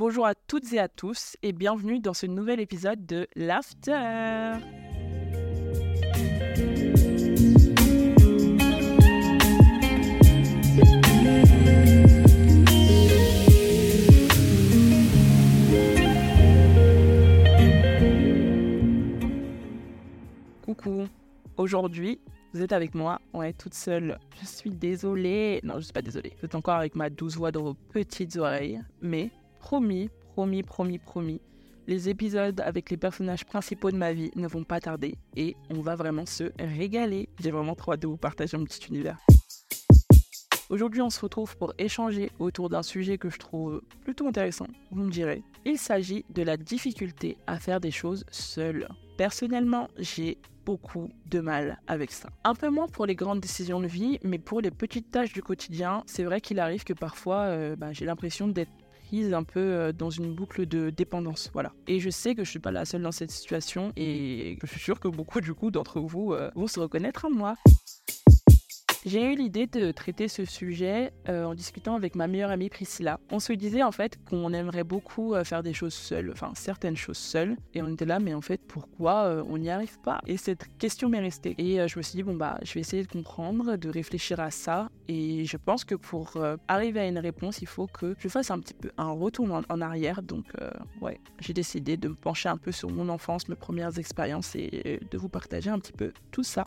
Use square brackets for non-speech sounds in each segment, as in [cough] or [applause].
Bonjour à toutes et à tous et bienvenue dans ce nouvel épisode de l'After. Coucou, aujourd'hui vous êtes avec moi, ouais, toute seule. Je suis désolée. Non, je suis pas désolée. Vous êtes encore avec ma douce voix dans vos petites oreilles. Mais promis, promis, promis, promis, les épisodes avec les personnages principaux de ma vie ne vont pas tarder et on va vraiment se régaler. J'ai vraiment trop hâte de vous partager un petit univers. Aujourd'hui, on se retrouve pour échanger autour d'un sujet que je trouve plutôt intéressant, vous me direz. Il s'agit de la difficulté à faire des choses seul. Personnellement, j'ai beaucoup de mal avec ça. Un peu moins pour les grandes décisions de vie, mais pour les petites tâches du quotidien, c'est vrai qu'il arrive que parfois euh, bah, j'ai l'impression d'être un peu euh, dans une boucle de dépendance. Voilà. Et je sais que je suis pas la seule dans cette situation et je suis sûr que beaucoup du coup d'entre vous euh, vont se reconnaître en moi. J'ai eu l'idée de traiter ce sujet euh, en discutant avec ma meilleure amie Priscilla. On se disait en fait qu'on aimerait beaucoup euh, faire des choses seules, enfin certaines choses seules, et on était là, mais en fait pourquoi euh, on n'y arrive pas? Et cette question m'est restée. Et je me suis dit, bon bah je vais essayer de comprendre, de réfléchir à ça, et je pense que pour arriver à une réponse, il faut que je fasse un petit peu un retour en, arrière. Donc ouais, j'ai décidé de me pencher un peu sur mon enfance, mes premières expériences, et de vous partager un petit peu tout ça.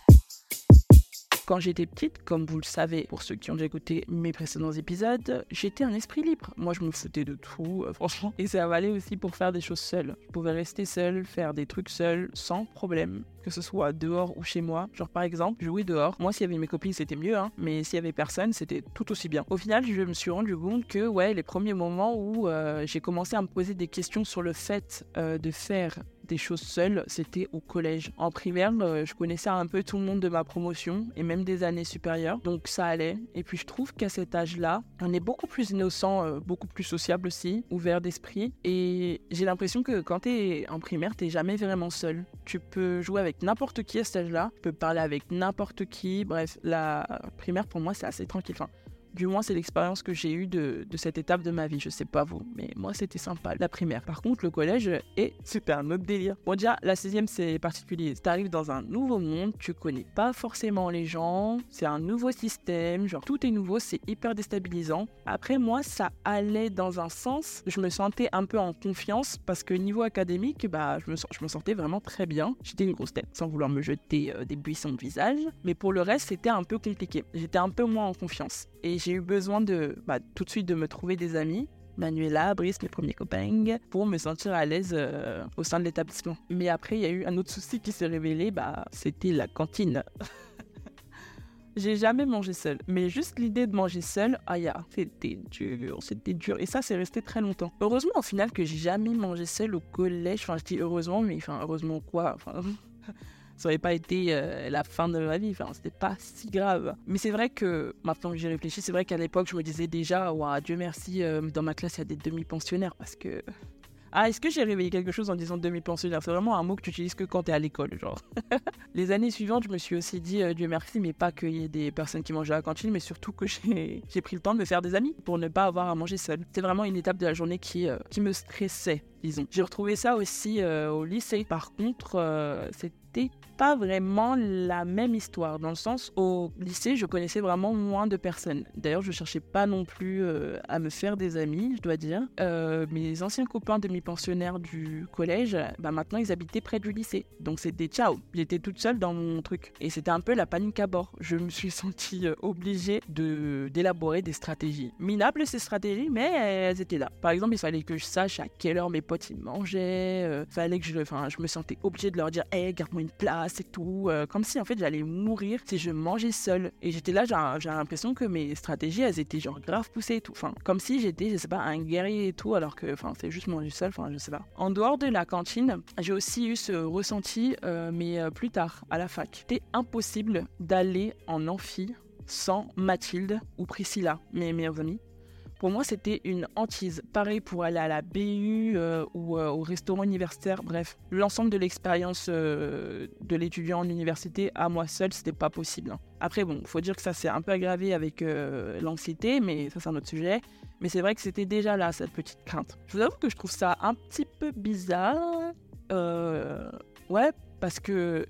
Quand j'étais petite, comme vous le savez, pour ceux qui ont déjà écouté mes précédents épisodes, j'étais un esprit libre. Moi, je me foutais de tout, euh, franchement. Et ça valait aussi pour faire des choses seule. Je pouvais rester seule, faire des trucs seule, sans problème. Que ce soit dehors ou chez moi. Genre, par exemple, jouer dehors. Moi, s'il y avait mes copines, c'était mieux, hein. Mais s'il y avait personne, c'était tout aussi bien. Au final, je me suis rendu compte que, ouais, les premiers moments où euh, j'ai commencé à me poser des questions sur le fait euh, de faire des choses seules, c'était au collège. En primaire, euh, je connaissais un peu tout le monde de ma promotion et même des années supérieures, donc ça allait. Et puis je trouve qu'à cet âge-là, on est beaucoup plus innocent, euh, beaucoup plus sociable aussi, ouvert d'esprit. Et j'ai l'impression que quand t'es en primaire, t'es jamais vraiment seul. Tu peux jouer avec n'importe qui à cet âge-là, tu peux parler avec n'importe qui. Bref, la primaire pour moi c'est assez tranquille. Du moins, c'est l'expérience que j'ai eue de, cette étape de ma vie. Je sais pas vous, mais moi, c'était sympa, la primaire. Par contre, le collège est super un autre délire. Bon, déjà, la sixième, c'est particulier. Tu arrives dans un nouveau monde, tu connais pas forcément les gens, c'est un nouveau système, genre tout est nouveau, c'est hyper déstabilisant. Après, moi, ça allait dans un sens, je me sentais un peu en confiance parce que niveau académique, bah, je me, je sentais vraiment très bien. J'étais une grosse tête, sans vouloir me jeter euh, des buissons de visage. Mais pour le reste, c'était un peu compliqué. J'étais un peu moins en confiance. Et j'ai eu besoin de bah, tout de suite de me trouver des amis. Manuela, Brice, mes premiers copains, pour me sentir à l'aise euh, au sein de l'établissement. Mais après, il y a eu un autre souci qui s'est révélé, bah, c'était la cantine. [laughs] J'ai jamais mangé seul, mais juste l'idée de manger seul, aïe, c'était dur, c'était dur. Et ça, c'est resté très longtemps. Heureusement, au final, que j'ai jamais mangé seul au collège. Enfin, je dis heureusement, mais enfin, heureusement quoi [laughs] ça n'aurait pas été euh, la fin de ma vie. Enfin, c'était pas si grave. Mais c'est vrai que maintenant que j'y réfléchi, c'est vrai qu'à l'époque, je me disais déjà, ouais, Dieu merci, euh, dans ma classe, il y a des demi-pensionnaires parce que. Ah, est-ce que j'ai réveillé quelque chose en disant demi-pensionnaire? C'est vraiment un mot que tu utilises que quand tu es à l'école, genre. [laughs] Les années suivantes, je me suis aussi dit, euh, Dieu merci, mais pas qu'il y ait des personnes qui mangent à la cantine, mais surtout que j'ai pris le temps de me faire des amis pour ne pas avoir à manger seul. C'est vraiment une étape de la journée qui, me stressait, disons. J'ai retrouvé ça aussi au lycée. Par contre, pas vraiment la même histoire, dans le sens au lycée, je connaissais vraiment moins de personnes. D'ailleurs, je cherchais pas non plus euh, à me faire des amis, je dois dire. Euh, mes anciens copains demi-pensionnaires du collège, bah maintenant ils habitaient près du lycée. Donc c'était ciao, j'étais toute seule dans mon truc. Et c'était un peu la panique à bord. Je me suis [laughs] sentie euh, obligée de d'élaborer des stratégies. Minables ces stratégies, mais elles étaient là. Par exemple, il fallait que je sache à quelle heure mes potes ils mangeaient. Il fallait que je, je me sentais obligée de leur dire, hé, garde-moi une place c'est tout. Euh, comme si en fait j'allais mourir si je mangeais seule. Et j'étais là, j'ai l'impression que mes stratégies, elles étaient genre grave poussées et tout. Enfin, comme si j'étais, je sais pas, un guerrier et tout, alors que enfin, c'est juste manger seul, enfin, je sais pas. En dehors de la cantine, j'ai aussi eu ce ressenti, euh, mais euh, plus tard, à la fac. C'était impossible d'aller en amphi sans Mathilde ou Priscilla, mes meilleures amies pour moi, c'était une hantise. Pareil pour aller à la BU euh, ou euh, au restaurant universitaire. Bref, l'ensemble de l'expérience euh, de l'étudiant en université à moi seul, c'était pas possible. hein. Après, bon, faut dire que ça s'est un peu aggravé avec l'anxiété, mais ça, c'est un autre sujet. Mais c'est vrai que c'était déjà là, cette petite crainte. Je vous avoue que je trouve ça un petit peu bizarre. Ouais, parce que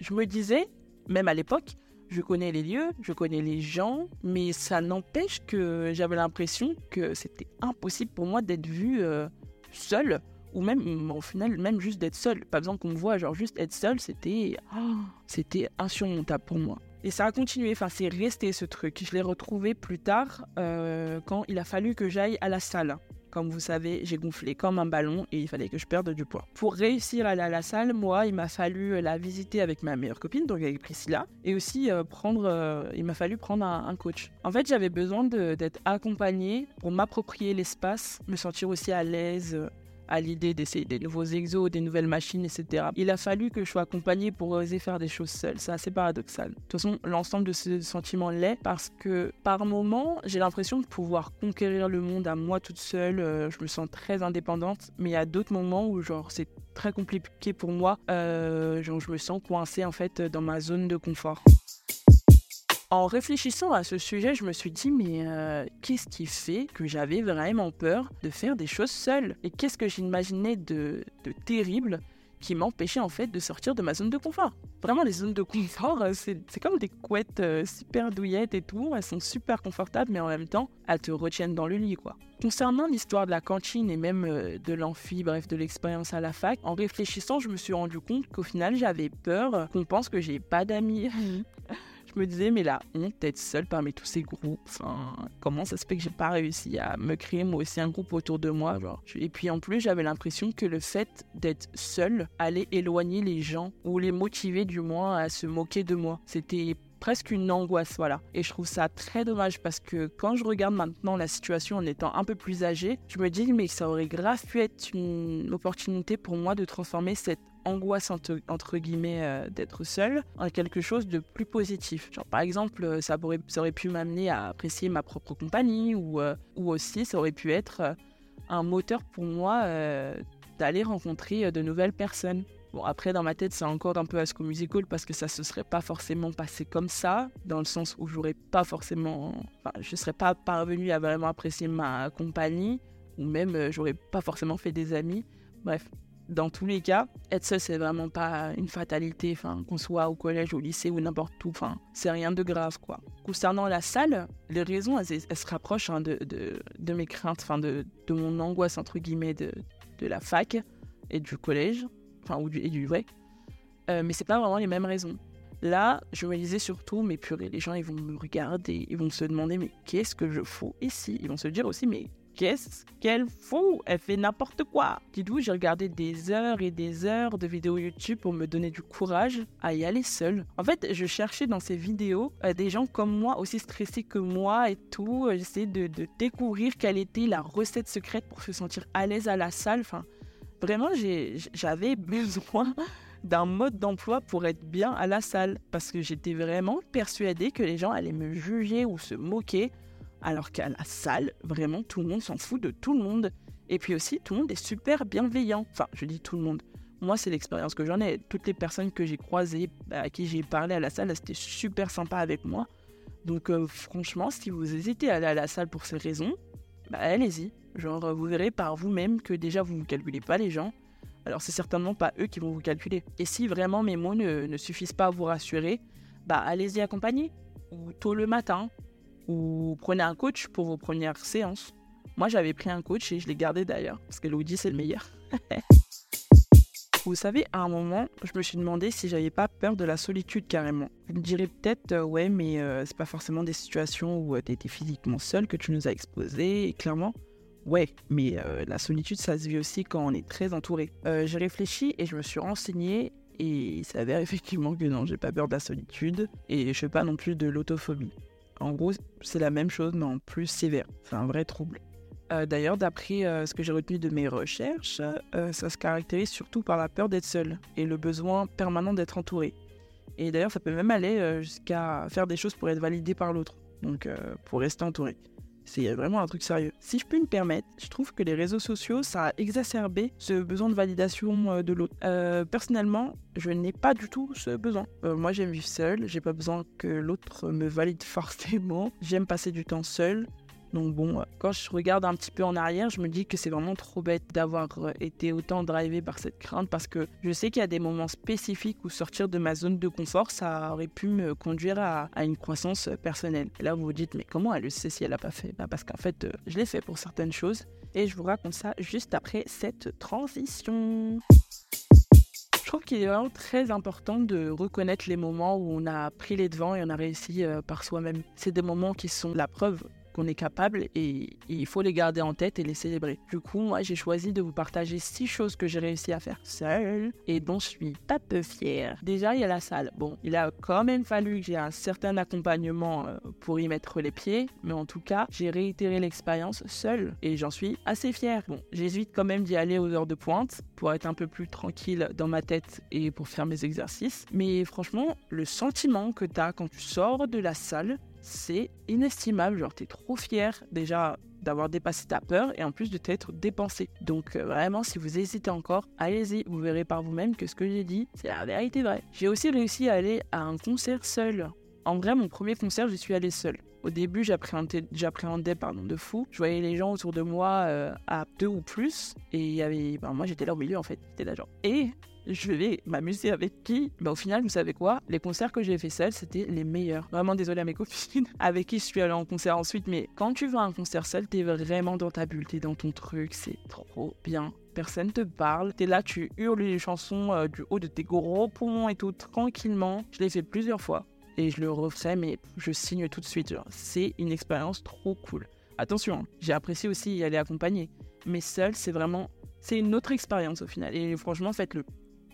je me disais, même à l'époque, je connais les lieux, je connais les gens, mais ça n'empêche que j'avais l'impression que c'était impossible pour moi d'être vue euh, seule, ou même, au final, même juste d'être seule. Pas besoin qu'on me voit, genre juste être seule, c'était oh, c'était insurmontable pour moi. Et ça a continué, enfin c'est resté ce truc. Je l'ai retrouvé plus tard euh, quand il a fallu que j'aille à la salle. Comme vous savez, j'ai gonflé comme un ballon et il fallait que je perde du poids. Pour réussir à aller à la salle, moi, il m'a fallu la visiter avec ma meilleure copine, donc avec Priscilla, et aussi euh, prendre, euh, il m'a fallu prendre un, un coach. En fait, j'avais besoin d'être accompagnée pour m'approprier l'espace, me sentir aussi à l'aise. À l'idée d'essayer des nouveaux exos, des nouvelles machines, etc. Il a fallu que je sois accompagnée pour oser faire des choses seule. C'est assez paradoxal. De toute façon, l'ensemble de ce sentiment l'est parce que par moments, j'ai l'impression de pouvoir conquérir le monde à moi toute seule. Euh, je me sens très indépendante. Mais il y a d'autres moments où genre c'est très compliqué pour moi. Euh, genre je me sens coincée en fait dans ma zone de confort. En réfléchissant à ce sujet, je me suis dit, mais euh, qu'est-ce qui fait que j'avais vraiment peur de faire des choses seule Et qu'est-ce que j'imaginais de, de terrible qui m'empêchait en fait de sortir de ma zone de confort? Vraiment, les zones de confort, euh, c'est c'est comme des couettes euh, super douillettes et tout. Elles sont super confortables, mais en même temps, elles te retiennent dans le lit, quoi. Concernant l'histoire de la cantine et même euh, de l'amphi, bref, de l'expérience à la fac, en réfléchissant, je me suis rendu compte qu'au final, j'avais peur qu'on pense que j'ai pas d'amis. [laughs] je me disais, mais la honte d'être seule parmi tous ces groupes, comment ça se fait que j'ai pas réussi à me créer moi aussi un groupe autour de moi. Et puis en plus, j'avais l'impression que le fait d'être seule allait éloigner les gens, ou les motiver du moins à se moquer de moi. C'était presque une angoisse, voilà. Et je trouve ça très dommage parce que quand je regarde maintenant la situation en étant un peu plus âgée, je me dis, mais ça aurait grave pu être une opportunité pour moi de transformer cette angoisse entre, guillemets euh, d'être seule en quelque chose de plus positif. Par exemple, euh, ça aurait, pu m'amener à apprécier ma propre compagnie ou, euh, aussi ça aurait pu être un moteur pour moi d'aller rencontrer de nouvelles personnes. Bon, après, dans ma tête, c'est encore un peu Asco Musical parce que ça se serait pas forcément passé comme ça, dans le sens où j'aurais pas forcément. Enfin, je serais pas parvenue à vraiment apprécier ma compagnie, ou même euh, j'aurais pas forcément fait des amis. Bref, dans tous les cas, être seul, c'est vraiment pas une fatalité, enfin, qu'on soit au collège, au lycée ou n'importe où, enfin, c'est rien de grave, quoi. Concernant la salle, les raisons, elles, se rapprochent hein, de, de, de mes craintes, enfin, de, de mon angoisse, entre guillemets, de, de la fac et du collège, enfin, ou du, et du vrai. Euh, mais c'est pas vraiment les mêmes raisons. Là, je me disais surtout, mais purée, les gens, ils vont me regarder, ils vont se demander, mais qu'est-ce que je fous ici? Ils vont se dire aussi, mais qu'est-ce qu'elle fout? Elle fait n'importe quoi. Dites-vous, j'ai regardé des heures et des heures de vidéos YouTube pour me donner du courage à y aller seule. En fait, je cherchais dans ces vidéos euh, des gens comme moi, aussi stressés que moi et tout. Euh, J'essayais de, de découvrir quelle était la recette secrète pour se sentir à l'aise à la salle. Enfin, vraiment, j'avais [laughs] besoin d'un mode d'emploi pour être bien à la salle. Parce que j'étais vraiment persuadée que les gens allaient me juger ou se moquer. Alors qu'à la salle, vraiment, tout le monde s'en fout de tout le monde. Et puis aussi, tout le monde est super bienveillant. Enfin, je dis tout le monde. Moi, c'est l'expérience que j'en ai. Toutes les personnes que j'ai croisées, à qui j'ai parlé à la salle, c'était super sympa avec moi. Donc, euh, franchement, si vous hésitez à aller à la salle pour ces raisons, bah, allez-y. Genre, vous verrez par vous-même que déjà, vous ne calculez pas les gens. Alors, c'est certainement pas eux qui vont vous calculer. Et si vraiment mes mots ne, ne suffisent pas à vous rassurer, bah, allez-y accompagner. Ou tôt le matin. Ou prenez un coach pour vos premières séances. Moi, j'avais pris un coach et je l'ai gardé d'ailleurs. Parce que Louis c'est le meilleur. [laughs] Vous savez, à un moment, je me suis demandé si j'avais pas peur de la solitude carrément. Vous me direz peut-être, euh, ouais, mais euh, c'est pas forcément des situations où tu étais physiquement seul que tu nous as exposé, et clairement. Ouais, mais euh, la solitude, ça se vit aussi quand on est très entouré. Euh, j'ai réfléchi et je me suis renseigné, et il s'avère effectivement que non, j'ai pas peur de la solitude, et je fais pas non plus de l'autophobie. En gros, c'est la même chose, mais en plus sévère. C'est un vrai trouble. Euh, D'ailleurs, d'après euh, ce que j'ai retenu de mes recherches, euh, ça se caractérise surtout par la peur d'être seul et le besoin permanent d'être entouré. Et d'ailleurs, ça peut même aller jusqu'à faire des choses pour être validé par l'autre, donc pour rester entouré. C'est vraiment un truc sérieux. Si je peux me permettre, je trouve que les réseaux sociaux, ça a exacerbé ce besoin de validation euh, de l'autre. Euh, personnellement, je n'ai pas du tout ce besoin. Euh, moi, j'aime vivre seul. J'ai pas besoin que l'autre me valide [laughs] forcément. J'aime passer du temps seul. Donc bon, euh, quand je regarde un petit peu en arrière, je me dis que c'est vraiment trop bête d'avoir euh, été autant drivé par cette crainte parce que je sais qu'il y a des moments spécifiques où sortir de ma zone de confort, ça aurait pu me conduire à, une croissance personnelle. Et là, vous vous dites, mais comment elle le sait si elle n'a pas fait? Bah Parce qu'en fait, euh, je l'ai fait pour certaines choses et je vous raconte ça juste après cette transition. Je trouve qu'il est vraiment très important de reconnaître les moments où on a pris les devants et on a réussi par soi-même. C'est des moments qui sont la preuve est capable et il faut les garder en tête et les célébrer. Du coup, moi, j'ai choisi de vous partager six choses que j'ai réussi à faire seule et dont je suis pas peu fière. Déjà, il y a la salle. Bon, il a quand même fallu que j'ai un certain accompagnement euh, pour y mettre les pieds, mais en tout cas, j'ai réitéré l'expérience seule et j'en suis assez fière. Bon, j'hésite quand même d'y aller aux heures de pointe pour être un peu plus tranquille dans ma tête et pour faire mes exercices. Mais franchement, le sentiment que tu as quand tu sors de la salle, c'est inestimable. Genre, t'es trop fier déjà d'avoir dépassé ta peur et en plus de t'être dépensé. Donc euh, vraiment, si vous hésitez encore, allez-y, vous verrez par vous-même que ce que j'ai dit, c'est la vérité vraie. J'ai aussi réussi à aller à un concert seul. En vrai, mon premier concert, j'y suis allé seul. Au début, j'appréhendais pardon, de fou. Je voyais les gens autour de moi euh, à deux ou plus. Et y avait, ben, moi, j'étais là au milieu en fait. J'étais là genre. Et je vais m'amuser avec qui bah, Au final, vous savez quoi Les concerts que j'ai fait seul, c'était les meilleurs. Vraiment désolé à mes copines [laughs] avec qui je suis allée en concert ensuite, mais quand tu vas à un concert seul, t'es vraiment dans ta bulle, t'es dans ton truc, c'est trop bien. Personne te parle, t'es là, tu hurles les chansons euh, du haut de tes gros poumons et tout, tranquillement. Je l'ai fait plusieurs fois et je le referai, mais je signe tout de suite. C'est une expérience trop cool. Attention, hein, j'ai apprécié aussi y aller accompagné, mais seul, c'est vraiment c'est une autre expérience au final. Et franchement, faites-le.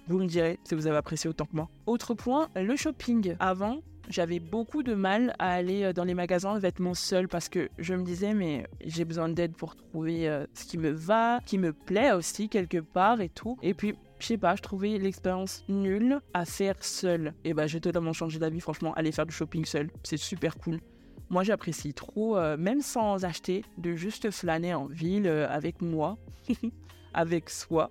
Vous me direz si vous avez apprécié autant que moi. Autre point, le shopping. Avant, j'avais beaucoup de mal à aller euh, dans les magasins de vêtements seul parce que je me disais mais j'ai besoin d'aide pour trouver euh, ce qui me va, qui me plaît aussi quelque part et tout. Et puis je sais pas, je trouvais l'expérience nulle à faire seul. Et bah j'ai totalement changé d'avis franchement, aller faire du shopping seul, c'est super cool. Moi j'apprécie trop, euh, même sans acheter, de juste flâner en ville avec moi, [laughs] avec soi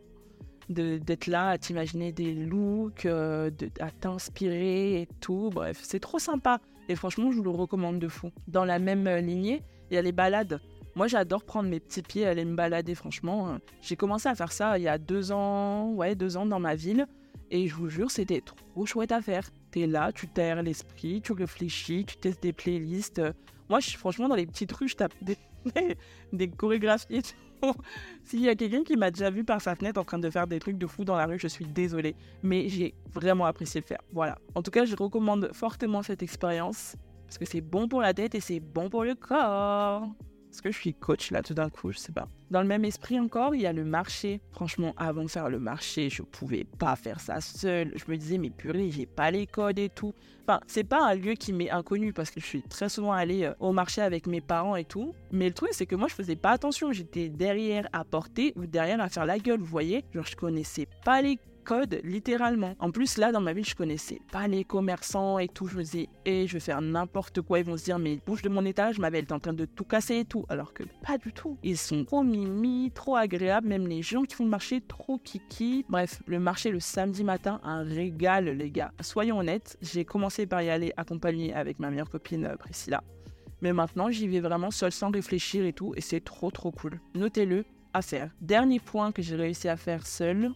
d'être là à t'imaginer des looks, euh, à t'inspirer et tout. Bref, c'est trop sympa. Et franchement, je vous le recommande de fou. Dans la même euh, lignée, il y a les balades. Moi, j'adore prendre mes petits pieds, aller me balader, franchement. Euh. J'ai commencé à faire ça il y a deux ans, ouais, deux ans dans ma ville. Et je vous jure, c'était trop chouette à faire. T'es là, tu t'aères l'esprit, tu réfléchis, tu testes des playlists. Moi, franchement, dans les petites rues, je tape des, [laughs] chorégraphies et. [laughs] S'il y a quelqu'un qui m'a déjà vu par sa fenêtre en train de faire des trucs de fou dans la rue, je suis désolée. Mais j'ai vraiment apprécié le faire. Voilà. En tout cas, je recommande fortement cette expérience. Parce que c'est bon pour la tête et c'est bon pour le corps. Est-ce que je suis coach là tout d'un coup? Je sais pas. Dans le même esprit encore, il y a le marché. Franchement, avant de faire le marché, je pouvais pas faire ça seul. Je me disais, mais purée, j'ai pas les codes et tout. Enfin, c'est pas un lieu qui m'est inconnu parce que je suis très souvent allée euh, au marché avec mes parents et tout. Mais le truc, c'est que moi, je faisais pas attention. J'étais derrière à porter ou derrière à faire la gueule, vous voyez? Genre, je connaissais pas les code littéralement. En plus, là, dans ma ville, je connaissais pas les commerçants et tout. Je me disais, et eh, je vais faire n'importe quoi. Ils vont se dire, mais bouge de mon étage, ma belle, t'es en train de tout casser et tout. Alors que pas du tout. Ils sont trop mimi, trop agréables. Même les gens qui font le marché, trop kiki. Bref, le marché le samedi matin, un régal, les gars. Soyons honnêtes, j'ai commencé par y aller accompagné avec ma meilleure copine euh, Priscilla. Mais maintenant, j'y vais vraiment seul sans réfléchir et tout. Et c'est trop, trop cool. Notez-le, à faire. Dernier point que j'ai réussi à faire seul,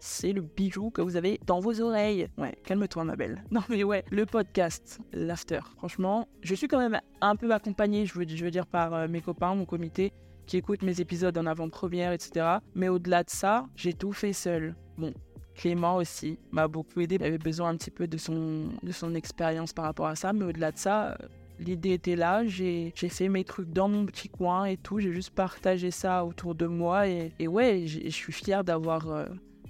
c'est le bijou que vous avez dans vos oreilles. Ouais, calme-toi ma belle. [laughs] Non mais ouais, le podcast, l'after. Franchement, je suis quand même un peu accompagné, je veux, dire, par euh, mes copains, mon comité, qui écoutent mes épisodes en avant-première, etc. Mais au-delà de ça, j'ai tout fait seul. Bon, Clément aussi m'a beaucoup aidé. Il avait besoin un petit peu de son, de son expérience par rapport à ça. Mais au-delà de ça, euh, l'idée était là. J'ai fait mes trucs dans mon petit coin et tout. J'ai juste partagé ça autour de moi. Et, ouais, je suis fier d'avoir euh,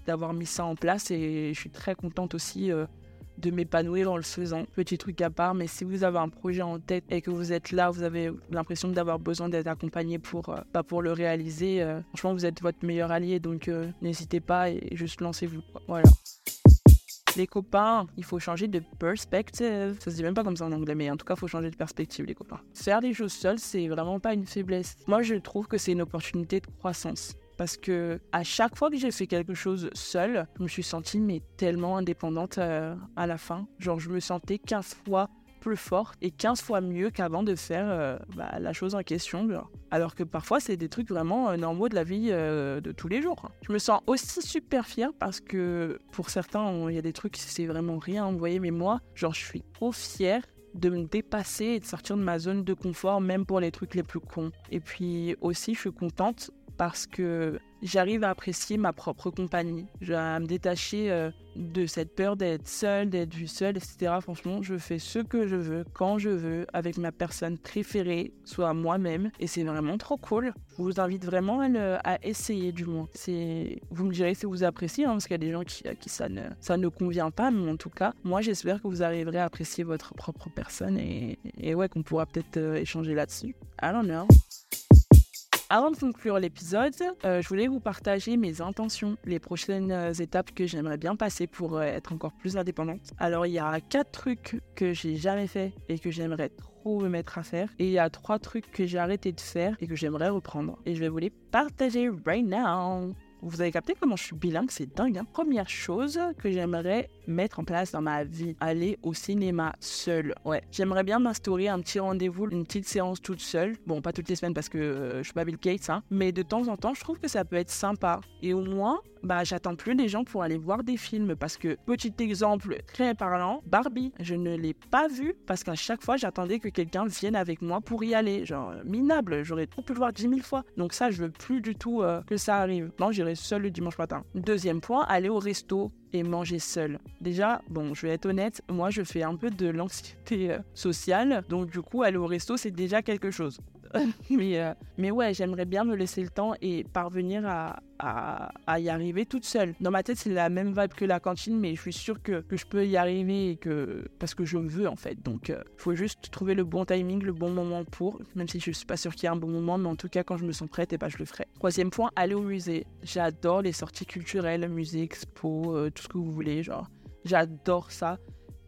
d'avoir mis ça en place et je suis très contente aussi euh, de m'épanouir en le faisant. Petit truc à part, mais si vous avez un projet en tête et que vous êtes là, vous avez l'impression d'avoir besoin d'être accompagné pour, euh, bah, pour le réaliser, euh, franchement, vous êtes votre meilleur allié, donc n'hésitez pas et juste lancez-vous. Voilà. Les copains, il faut changer de perspective. Ça se dit même pas comme ça en anglais, mais en tout cas, il faut changer de perspective, les copains. Faire des choses seules, c'est vraiment pas une faiblesse. Moi, je trouve que c'est une opportunité de croissance parce que à chaque fois que j'ai fait quelque chose seule, je me suis sentie mais tellement indépendante euh, à la fin. Genre je me sentais 15 fois plus forte et 15 fois mieux qu'avant de faire euh, bah, la chose en question. Alors que parfois, c'est des trucs vraiment euh, normaux de la vie de tous les jours. Je me sens aussi super fière parce que pour certains, il y a des trucs, c'est vraiment rien, vous voyez, mais moi, genre, je suis trop fière de me dépasser et de sortir de ma zone de confort, même pour les trucs les plus cons. Et puis aussi, je suis contente parce que j'arrive à apprécier ma propre compagnie, à me détacher euh, de cette peur d'être seule, d'être vue seule, etc. Franchement, je fais ce que je veux, quand je veux, avec ma personne préférée, soit moi-même, et c'est vraiment trop cool. Je vous invite vraiment à, essayer du moins. Vous me direz si vous appréciez, hein, parce qu'il y a des gens qui, à qui ça ne, ça ne convient pas, mais en tout cas, moi j'espère que vous arriverez à apprécier votre propre personne et, ouais, qu'on pourra peut-être euh, échanger là-dessus. I don't know. Avant de conclure l'épisode, euh, je voulais vous partager mes intentions, les prochaines euh, étapes que j'aimerais bien passer pour euh, être encore plus indépendante. Alors, il y a quatre trucs que j'ai jamais fait et que j'aimerais trop me mettre à faire. Et il y a trois trucs que j'ai arrêté de faire et que j'aimerais reprendre. Et je vais vous les partager right now. Vous avez capté comment je suis bilingue, c'est dingue. Hein? Première chose que j'aimerais mettre en place dans ma vie, aller au cinéma seul. Ouais, j'aimerais bien m'instaurer un petit rendez-vous, une petite séance toute seule. Bon, pas toutes les semaines parce que euh, je suis pas Bill Gates, hein, mais de temps en temps, je trouve que ça peut être sympa. Et au moins, bah, j'attends plus les gens pour aller voir des films parce que, petit exemple très parlant, Barbie, je ne l'ai pas vu parce qu'à chaque fois, j'attendais que quelqu'un vienne avec moi pour y aller. Genre, minable, j'aurais trop pu le voir dix mille fois. Donc ça, je veux plus du tout euh, que ça arrive. Non, j'irai seul le dimanche matin. Deuxième point, aller au resto et manger seul. Déjà, bon, je vais être honnête, moi je fais un peu de l'anxiété euh, sociale, donc du coup aller au resto c'est déjà quelque chose. [laughs] mais, euh, mais ouais, j'aimerais bien me laisser le temps et parvenir à, y arriver toute seule. Dans ma tête, c'est la même vibe que la cantine, mais je suis sûre que, que je peux y arriver et que, parce que je veux en fait. Donc, il euh, faut juste trouver le bon timing, le bon moment pour, même si je suis pas sûre qu'il y ait un bon moment, mais en tout cas, quand je me sens prête, et eh ben, je le ferai. Troisième point, aller au musée. J'adore les sorties culturelles, musée, expo, euh, tout ce que vous voulez, genre. J'adore ça.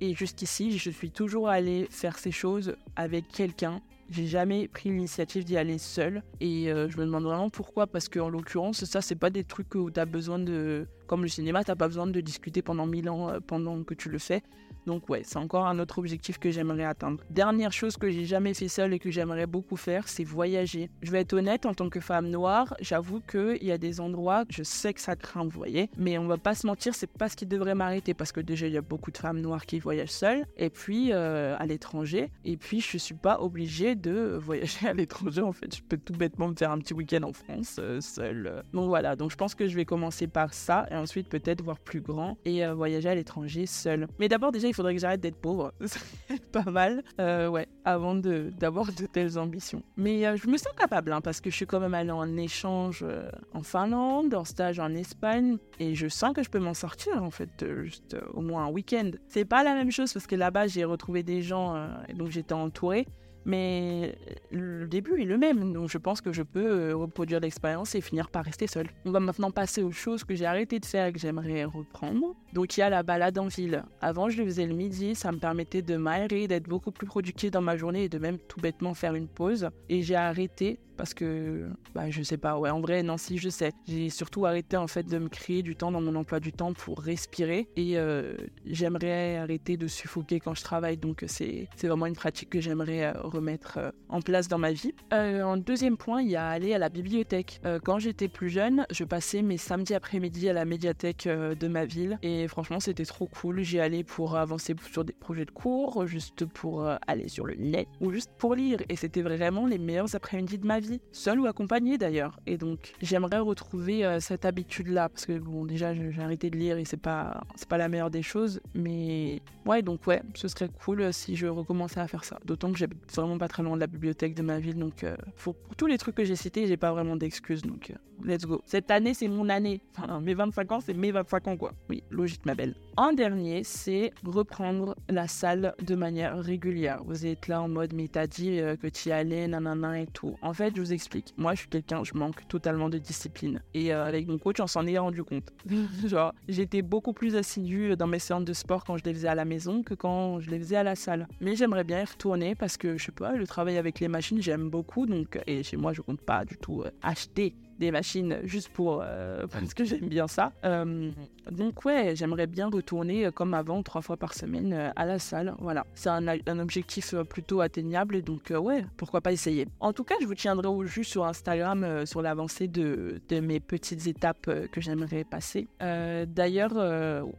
Et jusqu'ici, je suis toujours allée faire ces choses avec quelqu'un j'ai jamais pris l'initiative d'y aller seule. Et euh, je me demande vraiment pourquoi. Parce qu'en l'occurrence, ça, c'est pas des trucs où tu as besoin de. Comme le cinéma, t'as pas besoin de discuter pendant mille ans euh, pendant que tu le fais. Donc ouais, c'est encore un autre objectif que j'aimerais atteindre. Dernière chose que j'ai jamais fait seule et que j'aimerais beaucoup faire, c'est voyager. Je vais être honnête, en tant que femme noire, j'avoue qu'il y a des endroits, je sais que ça craint, vous voyez, mais on va pas se mentir, c'est pas ce qui devrait m'arrêter parce que déjà il y a beaucoup de femmes noires qui voyagent seules et puis euh, à l'étranger. Et puis je suis pas obligée de [laughs] voyager à l'étranger en fait. Je peux tout bêtement me faire un petit week-end en France euh, seule. Donc voilà, donc je pense que je vais commencer par ça et ensuite peut-être voir plus grand et euh, voyager à l'étranger seule. Mais d'abord déjà il faudrait que j'arrête d'être pauvre. [laughs] pas mal. Euh, ouais, avant d'avoir de, telles ambitions. Mais euh, je me sens capable, hein, parce que je suis quand même allée en échange euh, en Finlande, en stage en Espagne, et je sens que je peux m'en sortir, en fait, juste au moins un week-end. C'est pas la même chose, parce que là-bas, j'ai retrouvé des gens, et donc j'étais entourée. Mais le début est le même, donc je pense que je peux euh, reproduire l'expérience et finir par rester seul. On va maintenant passer aux choses que j'ai arrêté de faire et que j'aimerais reprendre. Donc il y a la balade en ville. Avant je le faisais le midi, ça me permettait de m'aérer, d'être beaucoup plus productif dans ma journée et de même tout bêtement faire une pause. Et j'ai arrêté parce que bah, je sais pas ouais en vrai non si je sais. J'ai surtout arrêté en fait de me créer du temps dans mon emploi du temps pour respirer et euh, j'aimerais arrêter de suffoquer quand je travaille. Donc c'est vraiment une pratique que j'aimerais euh, remettre euh, en place dans ma vie. En deuxième point il y a aller à la bibliothèque. Quand j'étais plus jeune je passais mes samedis après-midi à la médiathèque de ma ville et franchement c'était trop cool. J'y allais pour avancer sur des projets de cours juste pour aller sur le net ou juste pour lire et c'était vraiment les meilleurs après-midi de ma vie, seul ou accompagné d'ailleurs. Et donc j'aimerais retrouver euh, cette habitude-là parce que bon déjà j'ai arrêté de lire et c'est pas c'est pas la meilleure des choses, mais ouais donc ouais ce serait cool euh, si je recommençais à faire ça. D'autant que j'habite vraiment pas très loin de la bibliothèque de ma ville donc euh, pour, tous les trucs que j'ai cités j'ai pas vraiment d'excuses donc let's go. Cette année, c'est mon année. Enfin, mes 25 ans, c'est mes 25 ans, quoi. Oui, logique, ma belle. En dernier, c'est reprendre la salle de manière régulière. Vous êtes là en mode, mais t'as dit euh, que tu y allais, nanana et tout. En fait, je vous explique. Moi, je suis quelqu'un, je manque totalement de discipline. Et euh, avec mon coach, on s'en est rendu compte. [laughs] Genre, j'étais beaucoup plus assidue dans mes séances de sport quand je les faisais à la maison que quand je les faisais à la salle. Mais j'aimerais bien y retourner parce que, je sais pas, le travail avec les machines, j'aime beaucoup. Donc, et chez moi, je compte pas du tout euh, acheter des machines juste pour euh, [laughs] parce que j'aime bien ça. Euh, donc ouais, j'aimerais bien retourner euh, comme avant trois fois par semaine à la salle. Voilà, c'est un, un, objectif plutôt atteignable et donc ouais, pourquoi pas essayer. En tout cas, je vous tiendrai au jus sur Instagram sur l'avancée de, de, mes petites étapes que j'aimerais passer. D'ailleurs,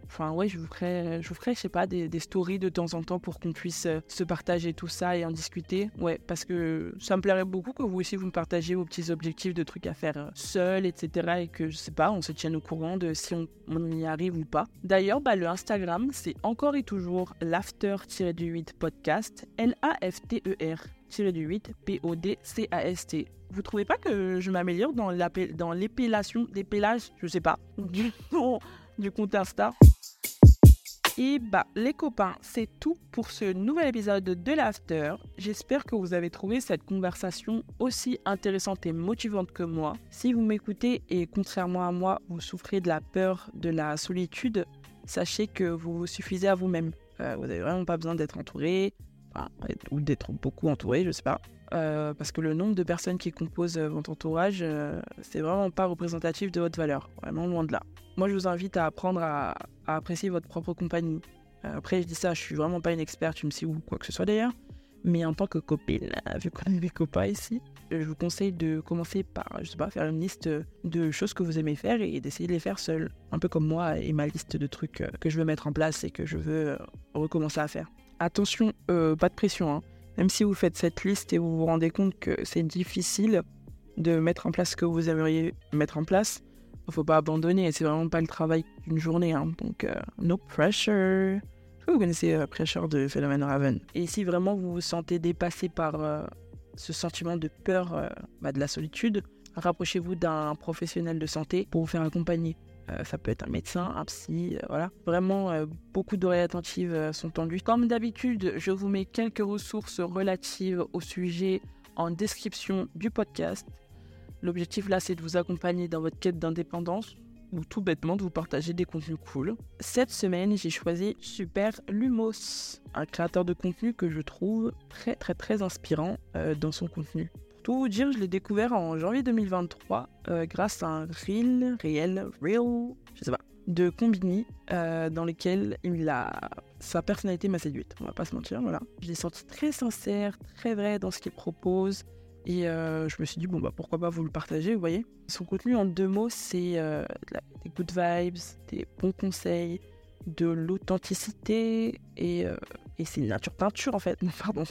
enfin ouais, je vous ferai, je vous ferai, je sais pas, des, des stories de temps en temps pour qu'on puisse se partager tout ça et en discuter. Ouais, parce que ça me plairait beaucoup que vous aussi vous me partagiez vos petits objectifs de trucs à faire seul, etc. Et que je sais pas, on se tienne au courant de si on, y arrive ou pas. D'ailleurs, bah, le Instagram, c'est encore et toujours l'after-du-8 podcast, L-A-F-T-E-R. du 8 P-O-D-C-A-S-T. Vous trouvez pas que je m'améliore dans l'épellation, l'épellage, je sais pas, du, [laughs] du compte Insta? Et bah, les copains, c'est tout pour ce nouvel épisode de l'After. J'espère que vous avez trouvé cette conversation aussi intéressante et motivante que moi. Si vous m'écoutez et contrairement à moi, vous souffrez de la peur de la solitude, sachez que vous vous suffisez à vous-même. Euh, vous n'avez vraiment pas besoin d'être entouré, ou d'être beaucoup entouré, je sais pas. Euh, parce que le nombre de personnes qui composent euh, votre entourage, euh, c'est vraiment pas représentatif de votre valeur, vraiment loin de là. Moi, je vous invite à apprendre à, apprécier votre propre compagnie. après, je dis ça, je suis vraiment pas une experte, tu me sais ou quoi que ce soit d'ailleurs, mais en tant que copine, [laughs] vu qu'on est des copains ici, je vous conseille de commencer par, je sais pas, faire une liste de choses que vous aimez faire et d'essayer de les faire seul, un peu comme moi et ma liste de trucs que je veux mettre en place et que je veux recommencer à faire. Attention, pas de pression, hein même si vous faites cette liste et vous vous rendez compte que c'est difficile de mettre en place ce que vous aimeriez mettre en place, il ne faut pas abandonner. C'est vraiment pas le travail d'une journée. Hein. Donc, euh, no pressure. Vous connaissez euh, Pressure de Phénomène Raven? Et si vraiment vous vous sentez dépassé par euh, ce sentiment de peur bah, de la solitude, rapprochez-vous d'un professionnel de santé pour vous faire accompagner. Euh, ça peut être un médecin, un psy, euh, voilà. Vraiment, euh, beaucoup d'oreilles attentives sont tendues. Comme d'habitude, je vous mets quelques ressources relatives au sujet en description du podcast. L'objectif là, c'est de vous accompagner dans votre quête d'indépendance ou tout bêtement de vous partager des contenus cool. Cette semaine, j'ai choisi Super Lumos, un créateur de contenu que je trouve très très très inspirant dans son contenu tout vous dire, je l'ai découvert en janvier 2023 euh, grâce à un reel, réel, real, je sais pas, de Combini euh, dans lequel il a sa personnalité m'a séduite. On va pas se mentir, voilà. Je l'ai senti très sincère, très vrai dans ce qu'il propose. Et euh, je me suis dit, bon, bah pourquoi pas vous le partager, vous voyez. Son contenu en deux mots, c'est des good vibes, des bons conseils, de l'authenticité et, et c'est une nature peinture en fait. [laughs] Pardon.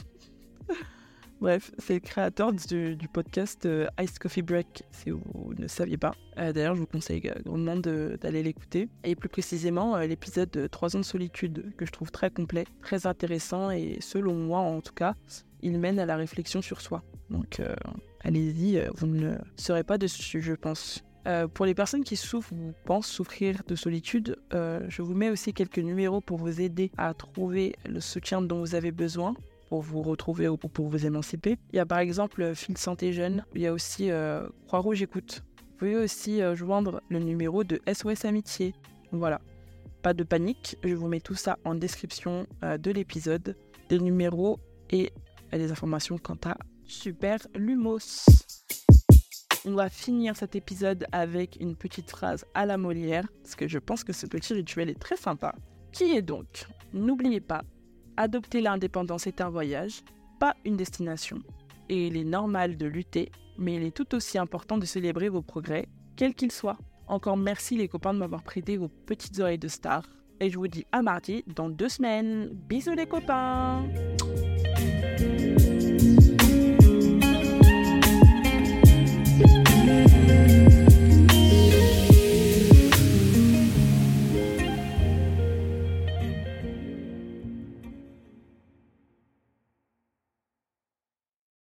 Bref, c'est le créateur du, podcast euh, Ice Coffee Break, si vous ne saviez pas. Euh, d'ailleurs, je vous conseille grandement d'aller l'écouter. Et plus précisément, euh, l'épisode de 3 ans de solitude, que je trouve très complet, très intéressant, et selon moi en tout cas, il mène à la réflexion sur soi. Donc, allez-y, vous ne serez pas dessus, je pense. pour les personnes qui souffrent ou pensent souffrir de solitude, je vous mets aussi quelques numéros pour vous aider à trouver le soutien dont vous avez besoin pour vous retrouver ou pour vous émanciper. Il y a par exemple Fil Santé Jeune, il y a aussi euh, Croix-Rouge Écoute. Vous pouvez aussi euh, joindre le numéro de SOS Amitié. Voilà. Pas de panique, je vous mets tout ça en description euh, de l'épisode, des numéros et des informations quant à Super Lumos. On va finir cet épisode avec une petite phrase à la Molière, parce que je pense que ce petit rituel est très sympa. Qui est donc? N'oubliez pas, adopter l'indépendance est un voyage, pas une destination. Et il est normal de lutter, mais il est tout aussi important de célébrer vos progrès, quels qu'ils soient. Encore merci les copains de m'avoir prêté vos petites oreilles de star. Et je vous dis à mardi dans deux semaines. Bisous les copains